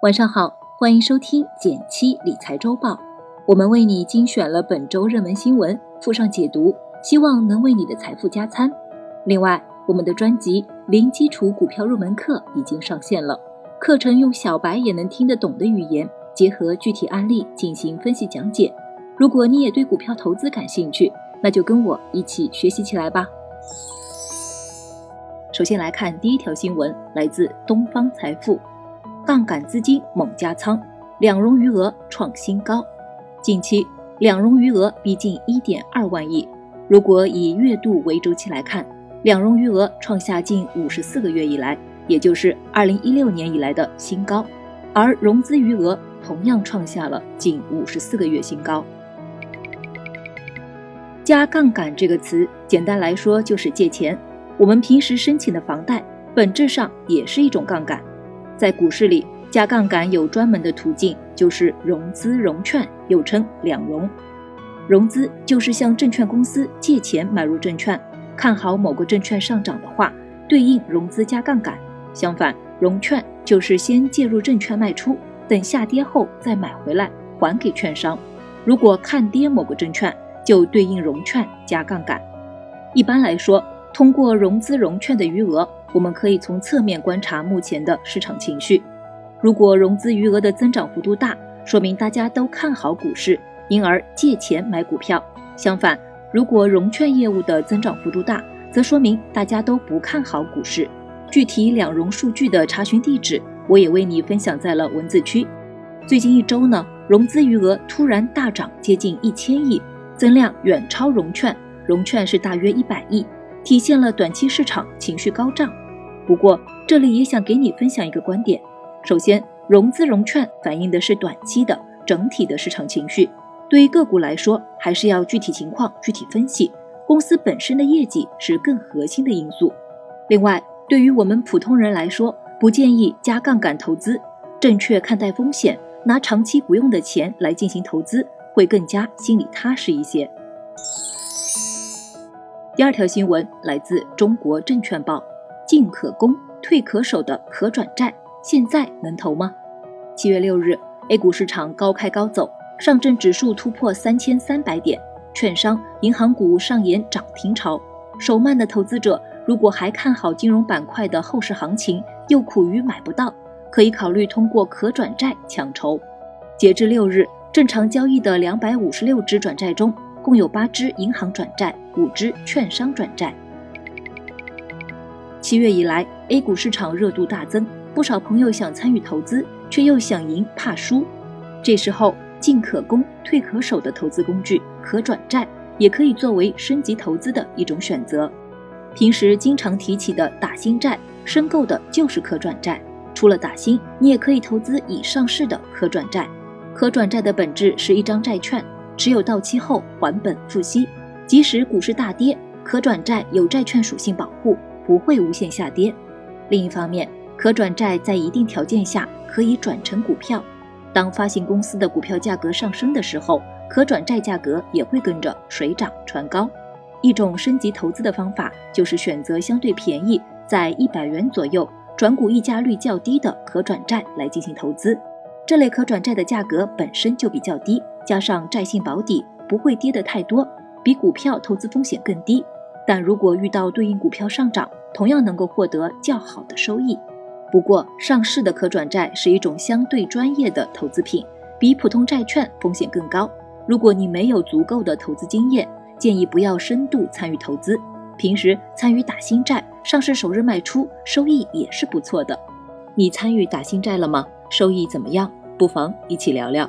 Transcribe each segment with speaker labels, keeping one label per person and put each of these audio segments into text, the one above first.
Speaker 1: 晚上好，欢迎收听减七理财周报。我们为你精选了本周热门新闻，附上解读，希望能为你的财富加餐。另外，我们的专辑《零基础股票入门课》已经上线了，课程用小白也能听得懂的语言，结合具体案例进行分析讲解。如果你也对股票投资感兴趣，那就跟我一起学习起来吧。首先来看第一条新闻，来自东方财富。杠杆资金猛加仓，两融余额创新高。近期两融余额逼近一点二万亿。如果以月度为周期来看，两融余额创下近五十四个月以来，也就是二零一六年以来的新高。而融资余额同样创下了近五十四个月新高。加杠杆这个词，简单来说就是借钱。我们平时申请的房贷，本质上也是一种杠杆。在股市里，加杠杆有专门的途径，就是融资融券，又称两融。融资就是向证券公司借钱买入证券，看好某个证券上涨的话，对应融资加杠杆。相反，融券就是先介入证券卖出，等下跌后再买回来还给券商。如果看跌某个证券，就对应融券加杠杆。一般来说，通过融资融券的余额。我们可以从侧面观察目前的市场情绪。如果融资余额的增长幅度大，说明大家都看好股市，因而借钱买股票。相反，如果融券业务的增长幅度大，则说明大家都不看好股市。具体两融数据的查询地址，我也为你分享在了文字区。最近一周呢，融资余额突然大涨接近一千亿，增量远超融券，融券是大约一百亿。体现了短期市场情绪高涨，不过这里也想给你分享一个观点：首先，融资融券反映的是短期的整体的市场情绪，对于个股来说，还是要具体情况具体分析。公司本身的业绩是更核心的因素。另外，对于我们普通人来说，不建议加杠杆投资，正确看待风险，拿长期不用的钱来进行投资，会更加心里踏实一些。第二条新闻来自中国证券报，进可攻，退可守的可转债，现在能投吗？七月六日，A 股市场高开高走，上证指数突破三千三百点，券商、银行股上演涨停潮。手慢的投资者，如果还看好金融板块的后市行情，又苦于买不到，可以考虑通过可转债抢筹。截至六日，正常交易的两百五十六只转债中，共有八只银行转债。五只券商转债。七月以来，A 股市场热度大增，不少朋友想参与投资，却又想赢怕输。这时候，进可攻，退可守的投资工具可转债，也可以作为升级投资的一种选择。平时经常提起的打新债，申购的就是可转债。除了打新，你也可以投资已上市的可转债。可转债的本质是一张债券，持有到期后还本付息。即使股市大跌，可转债有债券属性保护，不会无限下跌。另一方面，可转债在一定条件下可以转成股票。当发行公司的股票价格上升的时候，可转债价格也会跟着水涨船高。一种升级投资的方法就是选择相对便宜，在一百元左右，转股溢价率较低的可转债来进行投资。这类可转债的价格本身就比较低，加上债性保底，不会跌得太多。比股票投资风险更低，但如果遇到对应股票上涨，同样能够获得较好的收益。不过，上市的可转债是一种相对专业的投资品，比普通债券风险更高。如果你没有足够的投资经验，建议不要深度参与投资。平时参与打新债，上市首日卖出，收益也是不错的。你参与打新债了吗？收益怎么样？不妨一起聊聊。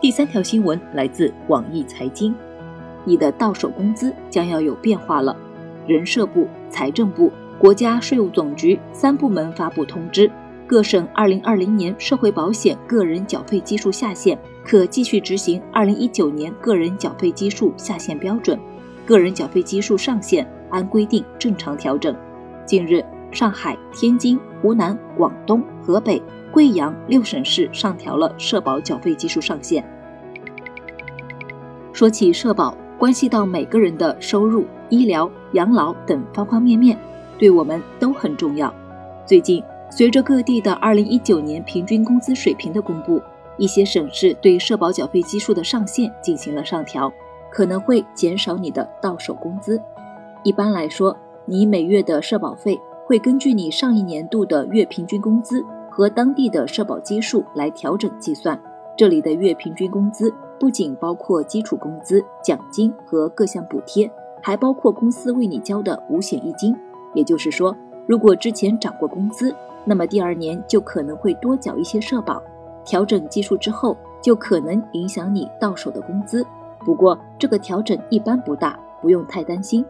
Speaker 1: 第三条新闻来自网易财经，你的到手工资将要有变化了。人社部、财政部、国家税务总局三部门发布通知，各省二零二零年社会保险个人缴费基数下限可继续执行二零一九年个人缴费基数下限标准，个人缴费基数上限按规定正常调整。近日，上海、天津、湖南、广东、河北。贵阳六省市上调了社保缴费基数上限。说起社保，关系到每个人的收入、医疗、养老等方方面面，对我们都很重要。最近，随着各地的二零一九年平均工资水平的公布，一些省市对社保缴费基数的上限进行了上调，可能会减少你的到手工资。一般来说，你每月的社保费会根据你上一年度的月平均工资和当地的社保基数来调整计算。这里的月平均工资不仅包括基础工资、奖金和各项补贴，还包括公司为你交的五险一金。也就是说，如果之前涨过工资，那么第二年就可能会多缴一些社保。调整基数之后，就可能影响你到手的工资。不过这个调整一般不大，不用太担心。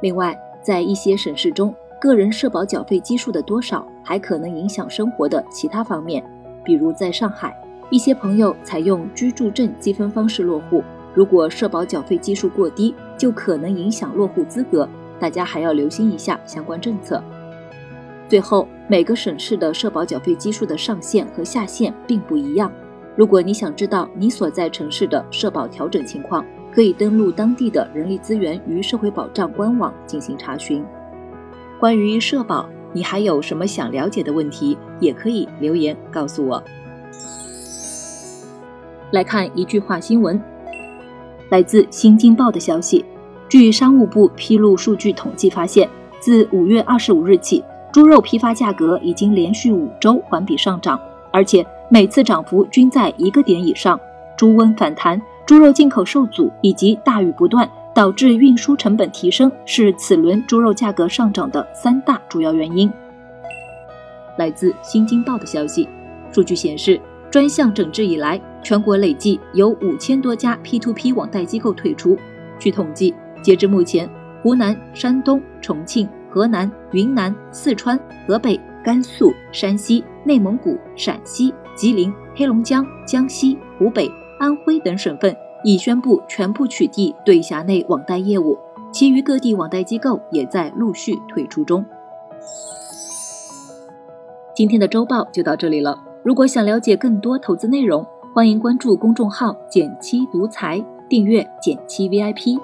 Speaker 1: 另外，在一些省市中，个人社保缴费基数的多少还可能影响生活的其他方面，比如在上海。一些朋友采用居住证积分方式落户，如果社保缴费基数过低，就可能影响落户资格，大家还要留心一下相关政策。最后，每个省市的社保缴费基数的上限和下限并不一样。如果你想知道你所在城市的社保调整情况，可以登录当地的人力资源与社会保障官网进行查询。关于社保，你还有什么想了解的问题，也可以留言告诉我。来看一句话新闻，来自《新京报》的消息，据商务部披露数据统计发现，自五月二十五日起，猪肉批发价格已经连续五周环比上涨，而且每次涨幅均在一个点以上。猪瘟反弹、猪肉进口受阻以及大雨不断，导致运输成本提升，是此轮猪肉价格上涨的三大主要原因。来自《新京报》的消息，数据显示。专项整治以来，全国累计有五千多家 P2P 网贷机构退出。据统计，截至目前，湖南、山东、重庆、河南、云南、四川、河北、甘肃、山西、内蒙古、陕西、吉林、黑龙江、江西、湖北、安徽等省份已宣布全部取缔对辖内网贷业务，其余各地网贷机构也在陆续退出中。今天的周报就到这里了。如果想了解更多投资内容，欢迎关注公众号“减七独裁，订阅“减七 VIP”。